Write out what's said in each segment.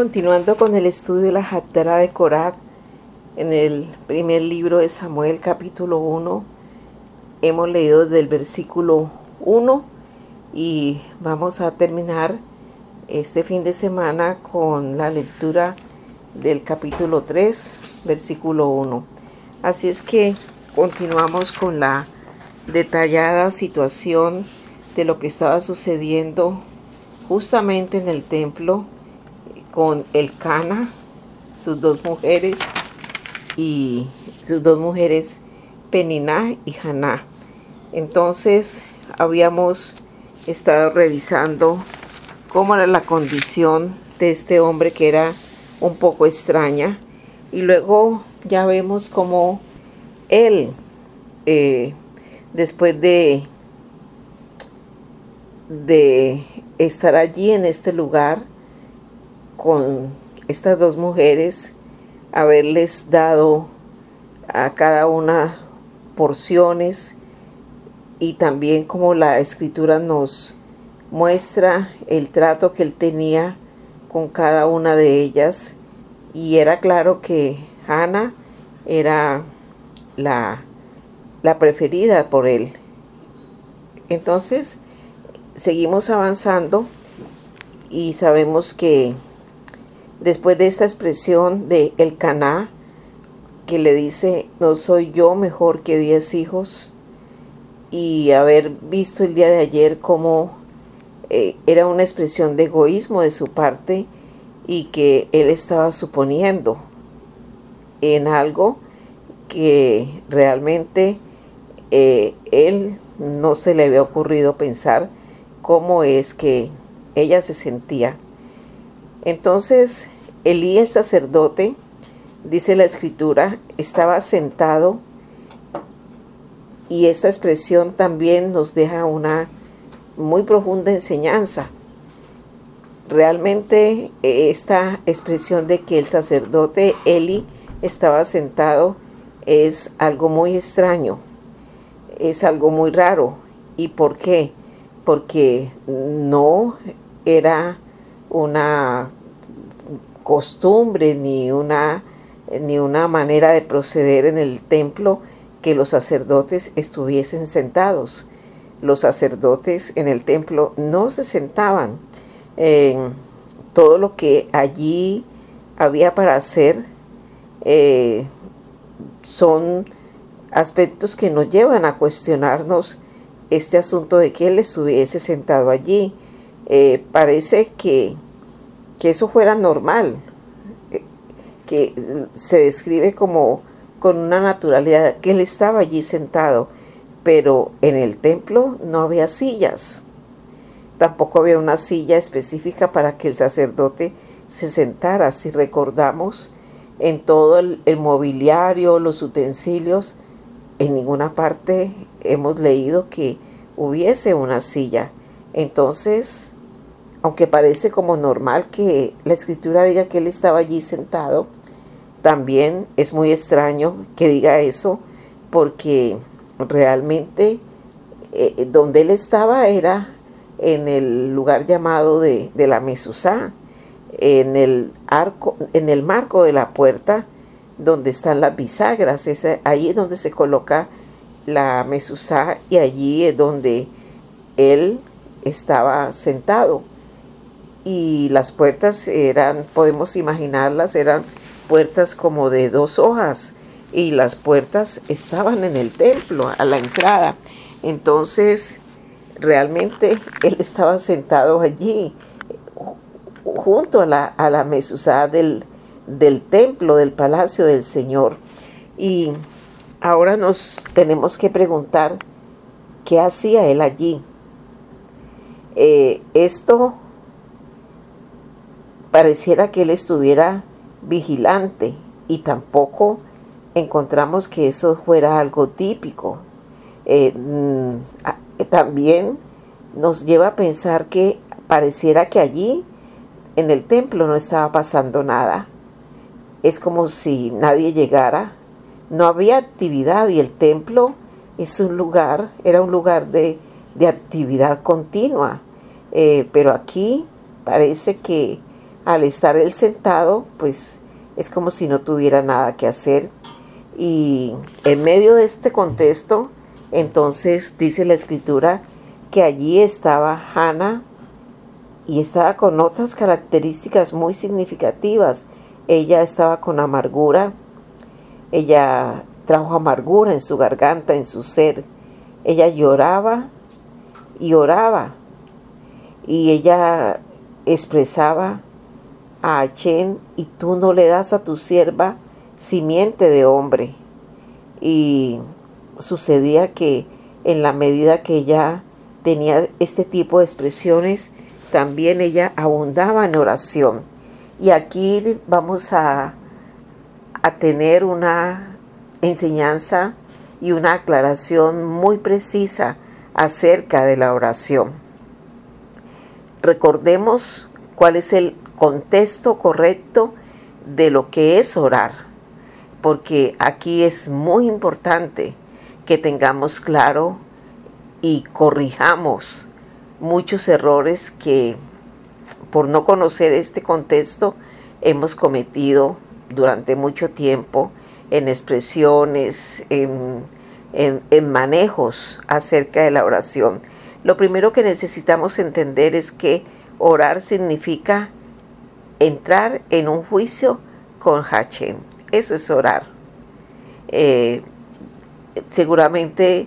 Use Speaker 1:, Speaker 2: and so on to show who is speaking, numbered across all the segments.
Speaker 1: continuando con el estudio de la Hattara de Corab en el primer libro de Samuel capítulo 1. Hemos leído desde el versículo 1 y vamos a terminar este fin de semana con la lectura del capítulo 3, versículo 1. Así es que continuamos con la detallada situación de lo que estaba sucediendo justamente en el templo con el Cana, sus dos mujeres y sus dos mujeres Peniná y Haná. Entonces habíamos estado revisando cómo era la condición de este hombre que era un poco extraña y luego ya vemos cómo él eh, después de de estar allí en este lugar con estas dos mujeres, haberles dado a cada una porciones y también como la escritura nos muestra el trato que él tenía con cada una de ellas y era claro que Hannah era la, la preferida por él. Entonces seguimos avanzando y sabemos que después de esta expresión de el caná que le dice no soy yo mejor que diez hijos y haber visto el día de ayer cómo eh, era una expresión de egoísmo de su parte y que él estaba suponiendo en algo que realmente eh, él no se le había ocurrido pensar cómo es que ella se sentía entonces Elí el sacerdote, dice la escritura, estaba sentado y esta expresión también nos deja una muy profunda enseñanza. Realmente esta expresión de que el sacerdote Eli estaba sentado es algo muy extraño, es algo muy raro. ¿Y por qué? Porque no era una costumbre ni una, ni una manera de proceder en el templo que los sacerdotes estuviesen sentados. Los sacerdotes en el templo no se sentaban. en todo lo que allí había para hacer eh, son aspectos que nos llevan a cuestionarnos este asunto de que él estuviese sentado allí. Eh, parece que que eso fuera normal, eh, que se describe como con una naturalidad, que él estaba allí sentado, pero en el templo no había sillas, tampoco había una silla específica para que el sacerdote se sentara, si recordamos, en todo el, el mobiliario, los utensilios, en ninguna parte hemos leído que hubiese una silla. Entonces, aunque parece como normal que la escritura diga que él estaba allí sentado, también es muy extraño que diga eso porque realmente eh, donde él estaba era en el lugar llamado de, la Mesusá, en el arco, en el marco de la puerta donde están las bisagras, es ahí es donde se coloca la Mesusá y allí es donde él estaba sentado y las puertas eran, podemos imaginarlas, eran puertas como de dos hojas y las puertas estaban en el templo, a la entrada. Entonces, realmente él estaba sentado allí, junto a la, a la del, del templo, del palacio del Señor. Y ahora nos tenemos que preguntar, ¿qué hacía él allí? Eh, esto pareciera que él estuviera vigilante y tampoco encontramos que eso fuera algo típico. Eh, mm, también nos lleva a pensar que pareciera que allí en el templo no estaba pasando nada. Es como si nadie llegara. No había actividad y el templo es un lugar, era un lugar de, actividad continua. Eh, pero aquí parece que al estar él sentado, pues es como si no tuviera nada que hacer. Y en medio de este contexto, entonces dice la escritura que allí estaba Hannah y estaba con otras características muy significativas. Ella estaba con amargura, ella trajo amargura en su garganta, en su ser. Ella lloraba y oraba y ella expresaba a Achen y tú no le das a tu sierva simiente de hombre. Y sucedía que en la medida que ella tenía este tipo de expresiones, también ella abundaba en oración. Y aquí vamos a, a tener una enseñanza y una aclaración muy precisa acerca de la oración. Recordemos cuál es el contexto correcto de lo que es orar, porque aquí es muy importante que tengamos claro y corrijamos muchos errores que por no conocer este contexto hemos cometido durante mucho tiempo en expresiones, en, manejos acerca de la oración. Lo primero que necesitamos entender es que orar significa entrar en un juicio con Hachem. Eso es orar. Eh, seguramente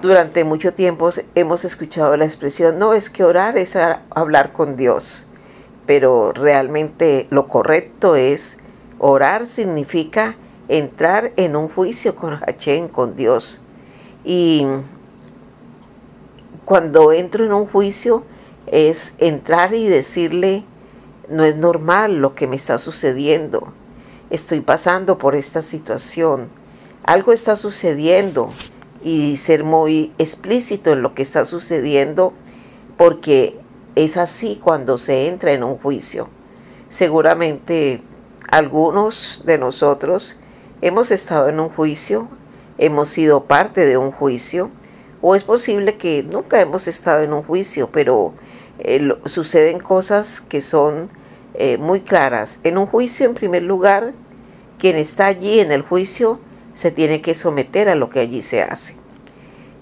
Speaker 1: durante mucho tiempo hemos escuchado la expresión, no es que orar es hablar con Dios, pero realmente lo correcto es orar significa entrar en un juicio con Hachem, con Dios. Y cuando entro en un juicio es entrar y decirle, no es normal lo que me está sucediendo, estoy pasando por esta situación, algo está sucediendo y ser muy explícito en lo que está sucediendo porque es así cuando se entra en un juicio. Seguramente algunos de nosotros hemos estado en un juicio, hemos sido parte de un juicio, o es posible que nunca hemos estado en un juicio, pero eh, suceden cosas que son eh, muy claras. En un juicio, en primer lugar, quien está allí en el juicio se tiene que someter a lo que allí se hace.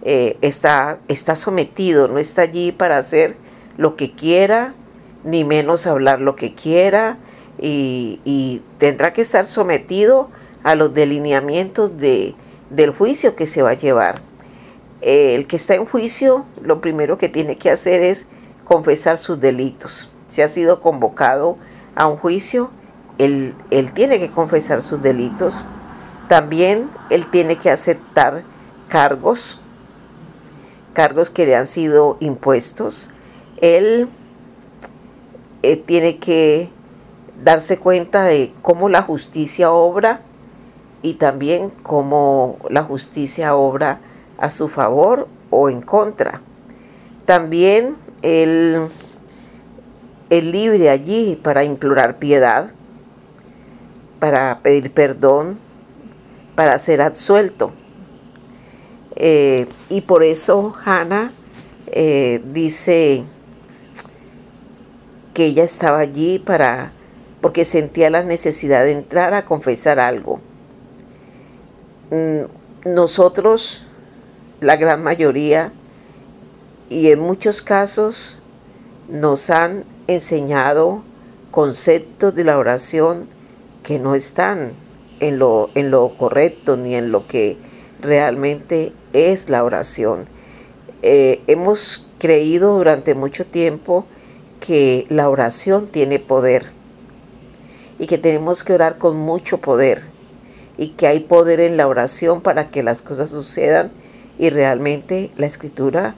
Speaker 1: Eh, está, está sometido, no está allí para hacer lo que quiera, ni menos hablar lo que quiera, y, tendrá que estar sometido a los delineamientos de, del juicio que se va a llevar. Eh, el que está en juicio, lo primero que tiene que hacer es confesar sus delitos. Si ha sido convocado a un juicio, él, él tiene que confesar sus delitos. También él tiene que aceptar cargos, cargos que le han sido impuestos. Él eh, tiene que darse cuenta de cómo la justicia obra y también cómo la justicia obra a su favor o en contra. También él, el libre allí para implorar piedad, para pedir perdón, para ser absuelto. Eh, y por eso Hannah eh, dice que ella estaba allí para porque sentía la necesidad de entrar a confesar algo. Mm, nosotros, la gran mayoría, y en muchos casos, nos han enseñado conceptos de la oración que no están en lo, en lo correcto ni en lo que realmente es la oración. Eh, hemos creído durante mucho tiempo que la oración tiene poder y que tenemos que orar con mucho poder y que hay poder en la oración para que las cosas sucedan y realmente la escritura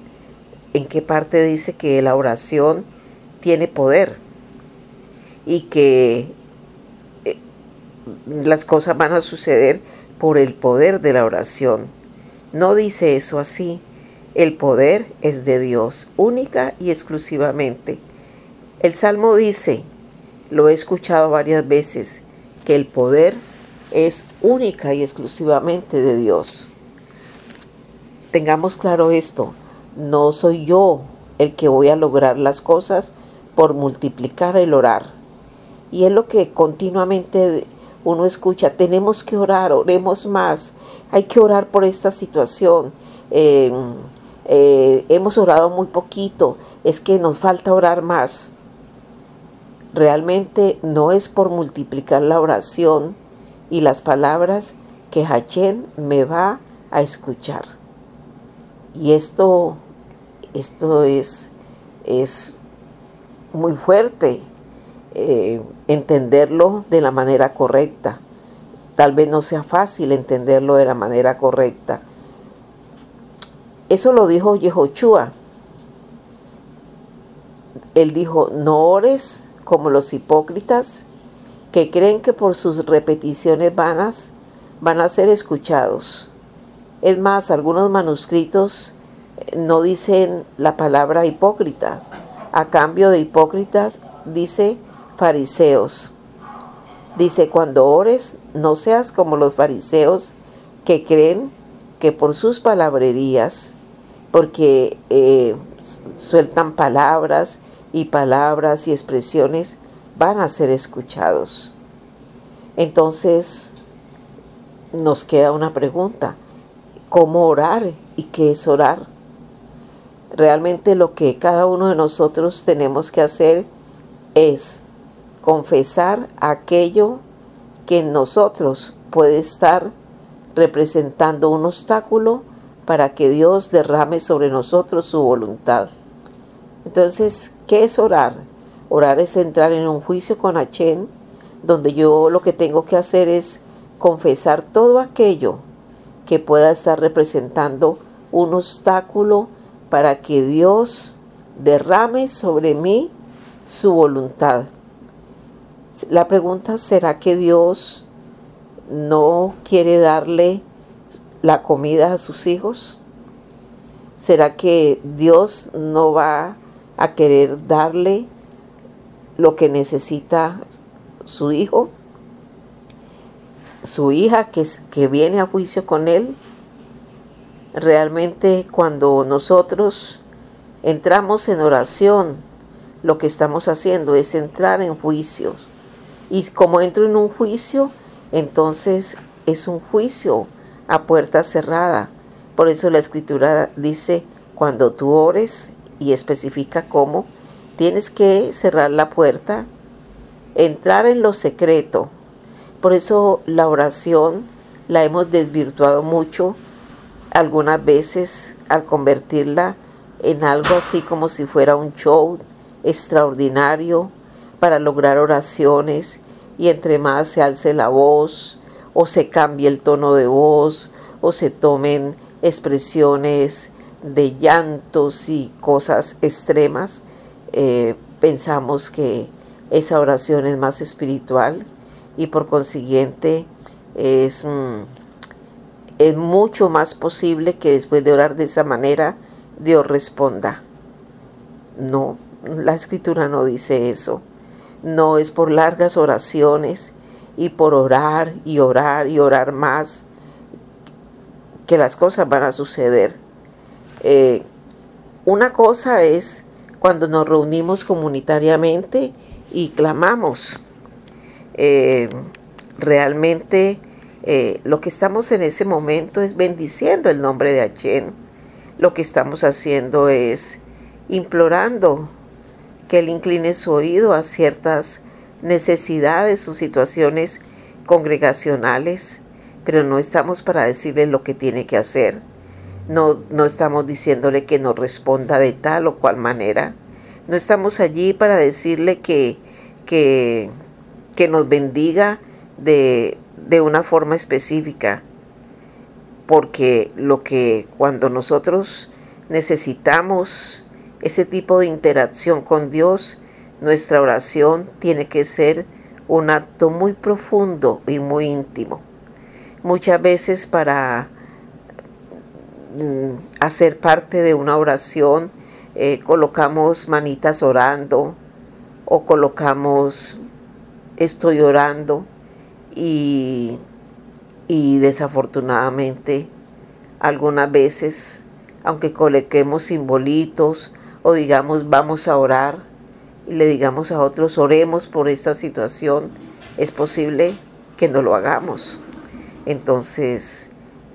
Speaker 1: en qué parte dice que la oración tiene poder y que eh, las cosas van a suceder por el poder de la oración. No dice eso así. El poder es de Dios, única y exclusivamente. El Salmo dice, lo he escuchado varias veces, que el poder es única y exclusivamente de Dios. Tengamos claro esto, no soy yo el que voy a lograr las cosas por multiplicar el orar. Y es lo que continuamente uno escucha, tenemos que orar, oremos más, hay que orar por esta situación. Em, eh, hemos orado muy poquito, es que nos falta orar más. Realmente no es por multiplicar la oración y las palabras que Hachén me va a escuchar. Y esto, esto es, es muy fuerte eh, entenderlo de la manera correcta. Tal vez no sea fácil entenderlo de la manera correcta. Eso lo dijo Yehoshua. Él dijo, no ores como los hipócritas que creen que por sus repeticiones vanas van a ser escuchados. Es más, algunos manuscritos no dicen la palabra hipócritas. A cambio de hipócritas dice fariseos. Dice, cuando ores, no seas como los fariseos que creen que por sus palabrerías, porque eh, sueltan palabras y palabras y expresiones, van a ser escuchados. Entonces, nos queda una pregunta. ¿Cómo orar y qué es orar? Realmente lo que cada uno de nosotros tenemos que hacer es confesar aquello que en nosotros puede estar representando un obstáculo para que Dios derrame sobre nosotros su voluntad. Entonces, ¿qué es orar? Orar es entrar en un juicio con Achén, donde yo lo que tengo que hacer es confesar todo aquello que pueda estar representando un obstáculo para que Dios derrame sobre mí su voluntad. La pregunta será que Dios no quiere darle la comida a sus hijos. ¿Será que Dios no va a querer darle lo que necesita su hijo? Su hija que, que viene a juicio con él. Realmente cuando nosotros entramos en oración, lo que estamos haciendo es entrar en juicios y como entro en un juicio, entonces es un juicio a puerta cerrada. Por eso la escritura dice, cuando tú ores y especifica cómo, tienes que cerrar la puerta, entrar en lo secreto. Por eso la oración la hemos desvirtuado mucho algunas veces al convertirla en algo así como si fuera un show extraordinario, para lograr oraciones y entre más se alce la voz o se cambie el tono de voz o se tomen expresiones de llantos y cosas extremas, eh, pensamos que esa oración es más espiritual y por consiguiente es, mm, es mucho más posible que después de orar de esa manera Dios responda. No, la escritura no dice eso no es por largas oraciones y por orar y orar y orar más que las cosas van a suceder. Eh, una cosa es cuando nos reunimos comunitariamente y clamamos. Eh, realmente eh, lo que estamos en ese momento es bendiciendo el nombre de Achén. Lo que estamos haciendo es implorando que Él incline su oído a ciertas necesidades o situaciones congregacionales, pero no estamos para decirle lo que tiene que hacer. No, no estamos diciéndole que no responda de tal o cual manera. No estamos allí para decirle que, que, que nos bendiga de, de una forma específica. Porque lo que cuando nosotros necesitamos ese tipo de interacción con Dios, nuestra oración tiene que ser un acto muy profundo y muy íntimo. Muchas veces para mm, hacer parte de una oración eh, colocamos manitas orando o colocamos estoy orando y, y desafortunadamente algunas veces aunque coloquemos simbolitos o digamos vamos a orar y le digamos a otros, oremos por esta situación, es posible que no lo hagamos. Entonces,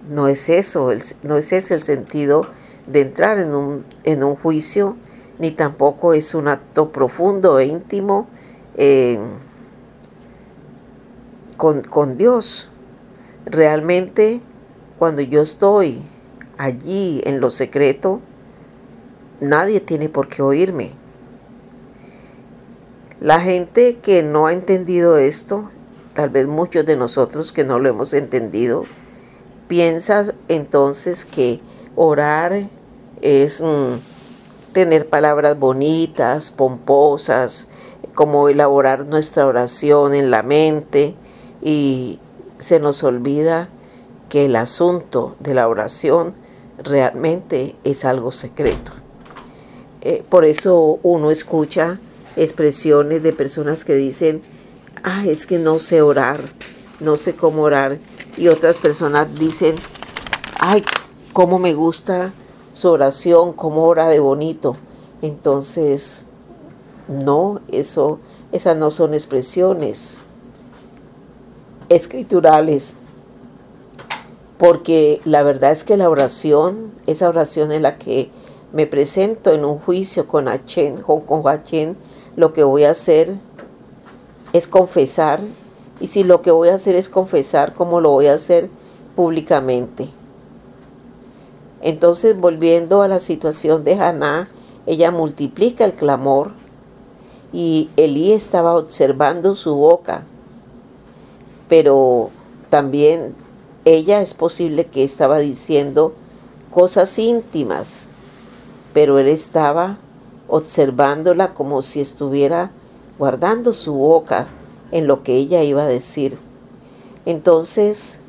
Speaker 1: no es eso, no es ese el sentido de entrar en un, en un juicio, ni tampoco es un acto profundo e íntimo eh, con, Dios. Realmente, cuando yo estoy allí en lo secreto, nadie tiene por qué oírme. La gente que no ha entendido esto, tal vez muchos de nosotros que no lo hemos entendido, piensa entonces que orar es mm, tener palabras bonitas, pomposas, como elaborar nuestra oración en la mente y se nos olvida que el asunto de la oración realmente es algo secreto. Eh, por eso uno escucha expresiones de personas que dicen, ah, es que no sé orar, no sé cómo orar. Y otras personas dicen, ay, cómo me gusta su oración, cómo ora de bonito. Entonces, no, eso, esas no son expresiones escriturales. Porque la verdad es que la oración, esa oración en la que me presento en un juicio con Hachén, con Hachén, lo que voy a hacer es confesar. Y si lo que voy a hacer es confesar, ¿cómo lo voy a hacer públicamente? Entonces, volviendo a la situación de Haná, ella multiplica el clamor y Elí estaba observando su boca, pero también ella es posible que estaba diciendo cosas íntimas, pero él estaba observándola como si estuviera guardando su boca en lo que ella iba a decir. Entonces,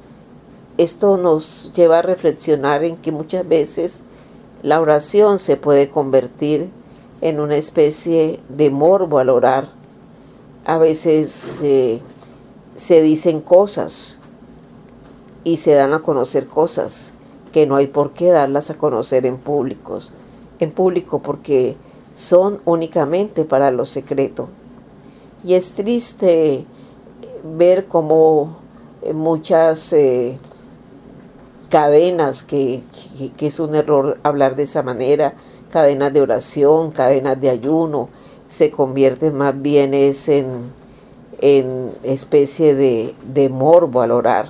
Speaker 1: esto nos lleva a reflexionar en que muchas veces la oración se puede convertir en una especie de morbo al orar. A veces eh, se dicen cosas y se dan a conocer cosas que no hay por qué darlas a conocer en públicos, en público porque son únicamente para lo secreto. Y es triste ver cómo muchas eh, cadenas, que, es un error hablar de esa manera, cadenas de oración, cadenas de ayuno, se convierten más bien es en, en especie de, de, morbo al orar.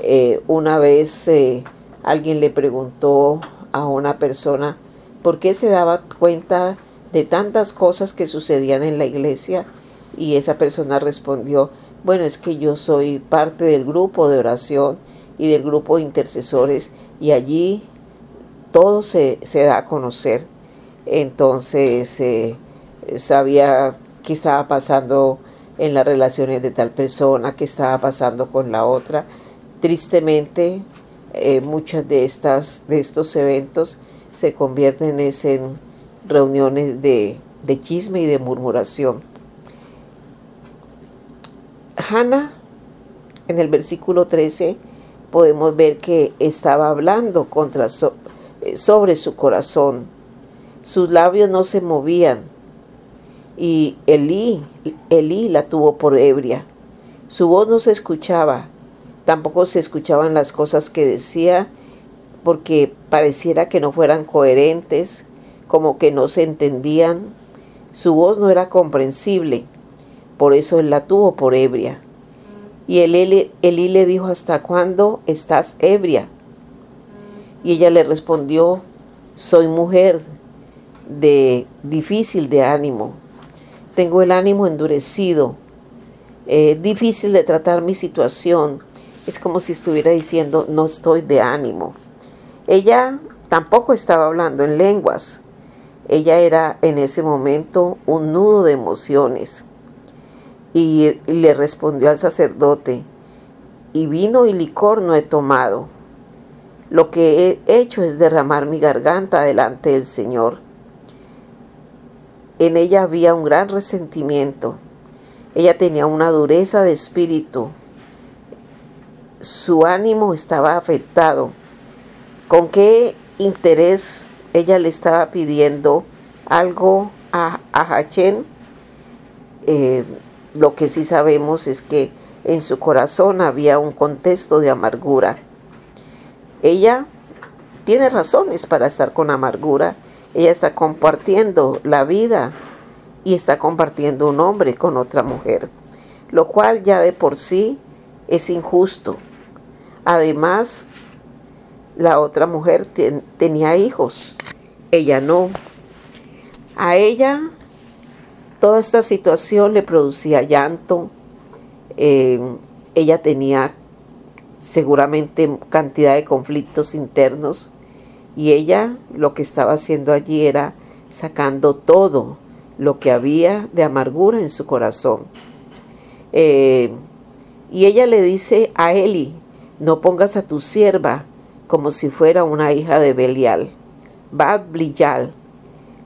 Speaker 1: Eh, una vez eh, alguien le preguntó a una persona por qué se daba cuenta de tantas cosas que sucedían en la iglesia y esa persona respondió, bueno, es que yo soy parte del grupo de oración y del grupo de intercesores y allí todo se, da a conocer. Entonces eh, sabía qué estaba pasando en las relaciones de tal persona, qué estaba pasando con la otra. Tristemente, eh, muchas de, estas, de estos eventos se convierten en reuniones de, de chisme y de murmuración. Hannah, en el versículo 13, podemos ver que estaba hablando contra eh, sobre su corazón. Sus labios no se movían. Y Elí, Elí la tuvo por ebria. Su voz no se escuchaba. Tampoco se escuchaban las cosas que decía porque pareciera que no fueran coherentes, como que no se entendían. Su voz no era comprensible. Por eso él la tuvo por ebria. Y Elí, le dijo, ¿hasta cuándo estás ebria? Y ella le respondió, soy mujer de difícil de ánimo. Tengo el ánimo endurecido. Es difícil de tratar mi situación. Es como si estuviera diciendo, no estoy de ánimo. Ella tampoco estaba hablando en lenguas. Ella era en ese momento un nudo de emociones y le respondió al sacerdote, y vino y licor no he tomado. Lo que he hecho es derramar mi garganta delante del Señor. En ella había un gran resentimiento. Ella tenía una dureza de espíritu. Su ánimo estaba afectado. ¿Con qué interés ella le estaba pidiendo algo a, a eh, lo que sí sabemos es que en su corazón había un contexto de amargura. Ella tiene razones para estar con amargura. Ella está compartiendo la vida y está compartiendo un hombre con otra mujer, lo cual ya de por sí es injusto. Además, la otra mujer tenía hijos, ella no. A ella toda esta situación le producía llanto, eh, ella tenía seguramente cantidad de conflictos internos y ella lo que estaba haciendo allí era sacando todo lo que había de amargura en su corazón. Eh, y ella le dice a Eli, no pongas a tu sierva como si fuera una hija de Belial. Bad Bliyal.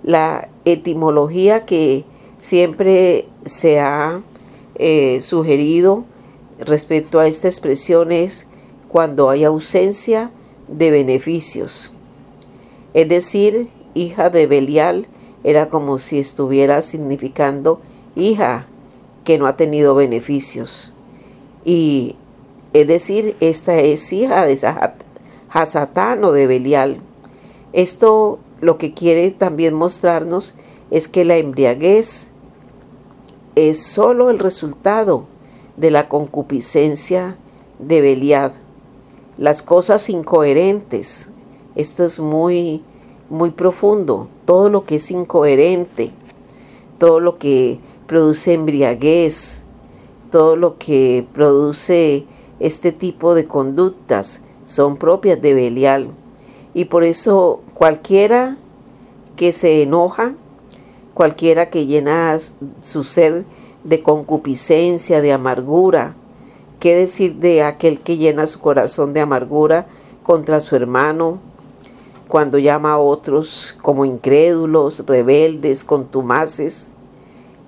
Speaker 1: La etimología que siempre se ha eh, sugerido respecto a esta expresión es cuando hay ausencia de beneficios. Es decir, hija de Belial era como si estuviera significando hija que no ha tenido beneficios. Y es decir, esta es hija de Hasatán o de Belial. Esto lo que quiere también mostrarnos es que la embriaguez es sólo el resultado de la concupiscencia de Belial. Las cosas incoherentes, esto es muy, muy profundo, todo lo que es incoherente, todo lo que produce embriaguez, todo lo que produce este tipo de conductas son propias de Belial. Y por eso cualquiera que se enoja, cualquiera que llena su ser de concupiscencia, de amargura, ¿qué decir de aquel que llena su corazón de amargura contra su hermano, cuando llama a otros como incrédulos, rebeldes, contumaces,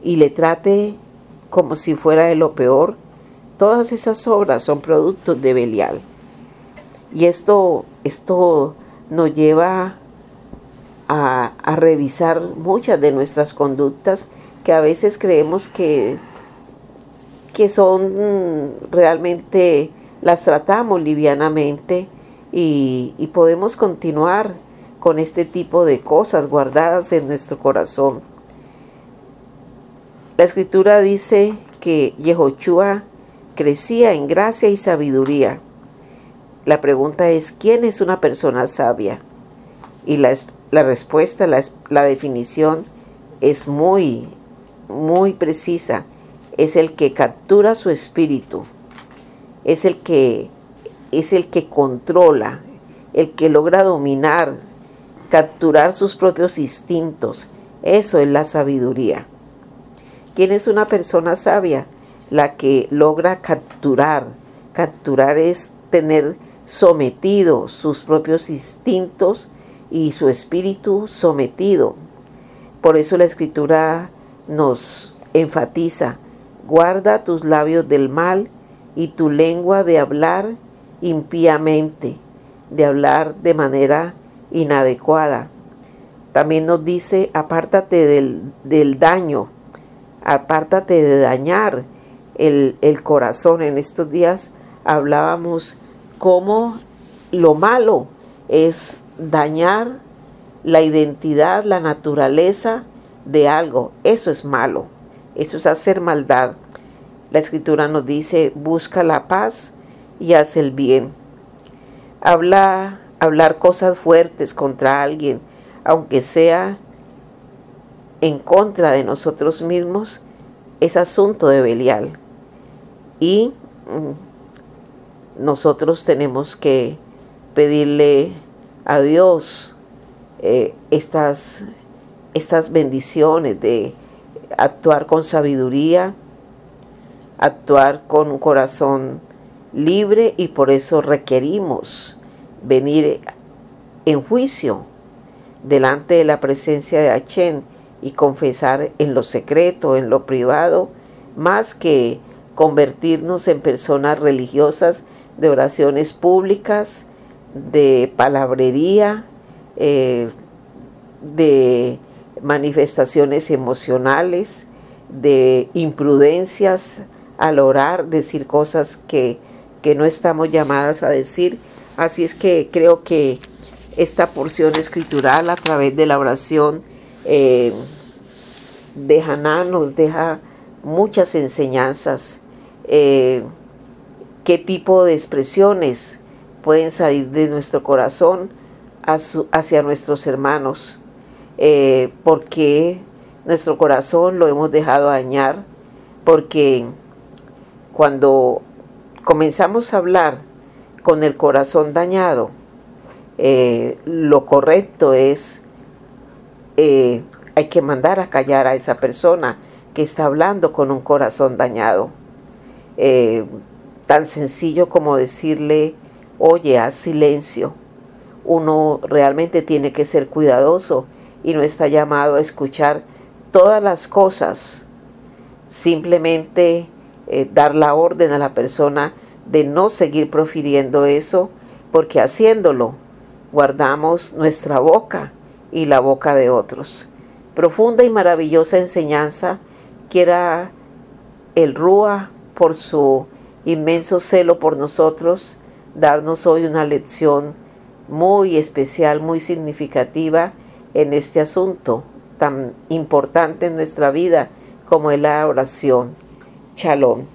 Speaker 1: y le trate como si fuera de lo peor? Todas esas obras son productos de Belial. Y esto, esto nos lleva a, revisar muchas de nuestras conductas que a veces creemos que, que son realmente, las tratamos livianamente y, podemos continuar con este tipo de cosas guardadas en nuestro corazón. La escritura dice que Yehoshua crecía en gracia y sabiduría la pregunta es, ¿quién es una persona sabia? Y la, la respuesta, la, la definición es muy, muy precisa. Es el que captura su espíritu. Es el que, es el que controla, el que logra dominar, capturar sus propios instintos. Eso es la sabiduría. ¿Quién es una persona sabia? La que logra capturar. Capturar es tener sometido, sus propios instintos y su espíritu sometido. Por eso la escritura nos enfatiza, guarda tus labios del mal y tu lengua de hablar impíamente, de hablar de manera inadecuada. También nos dice, apártate del, del daño, apártate de dañar el, el corazón. En estos días hablábamos cómo lo malo es dañar la identidad, la naturaleza de algo. Eso es malo. Eso es hacer maldad. La escritura nos dice, busca la paz y haz el bien. Habla, hablar cosas fuertes contra alguien, aunque sea en contra de nosotros mismos, es asunto de Belial. Y mm, nosotros tenemos que pedirle a Dios eh, estas, estas bendiciones de actuar con sabiduría, actuar con un corazón libre y por eso requerimos venir en juicio delante de la presencia de Hachén y confesar en lo secreto, en lo privado, más que convertirnos en personas religiosas de oraciones públicas, de palabrería, eh, de manifestaciones emocionales, de imprudencias al orar, decir cosas que, que no estamos llamadas a decir. Así es que creo que esta porción escritural a través de la oración eh, de Haná nos deja muchas enseñanzas. Eh, qué tipo de expresiones pueden salir de nuestro corazón hacia nuestros hermanos, eh, porque nuestro corazón lo hemos dejado dañar, porque cuando comenzamos a hablar con el corazón dañado, eh, lo correcto es, eh, hay que mandar a callar a esa persona que está hablando con un corazón dañado. Eh, tan sencillo como decirle, oye, haz silencio. Uno realmente tiene que ser cuidadoso y no está llamado a escuchar todas las cosas. Simplemente dar la orden a la persona de no seguir profiriendo eso, porque haciéndolo guardamos nuestra boca y la boca de otros. Profunda y maravillosa enseñanza quiera el Rúa por su inmenso celo por nosotros darnos hoy una lección muy especial, muy significativa en este asunto tan importante en nuestra vida como es la oración. Shalom.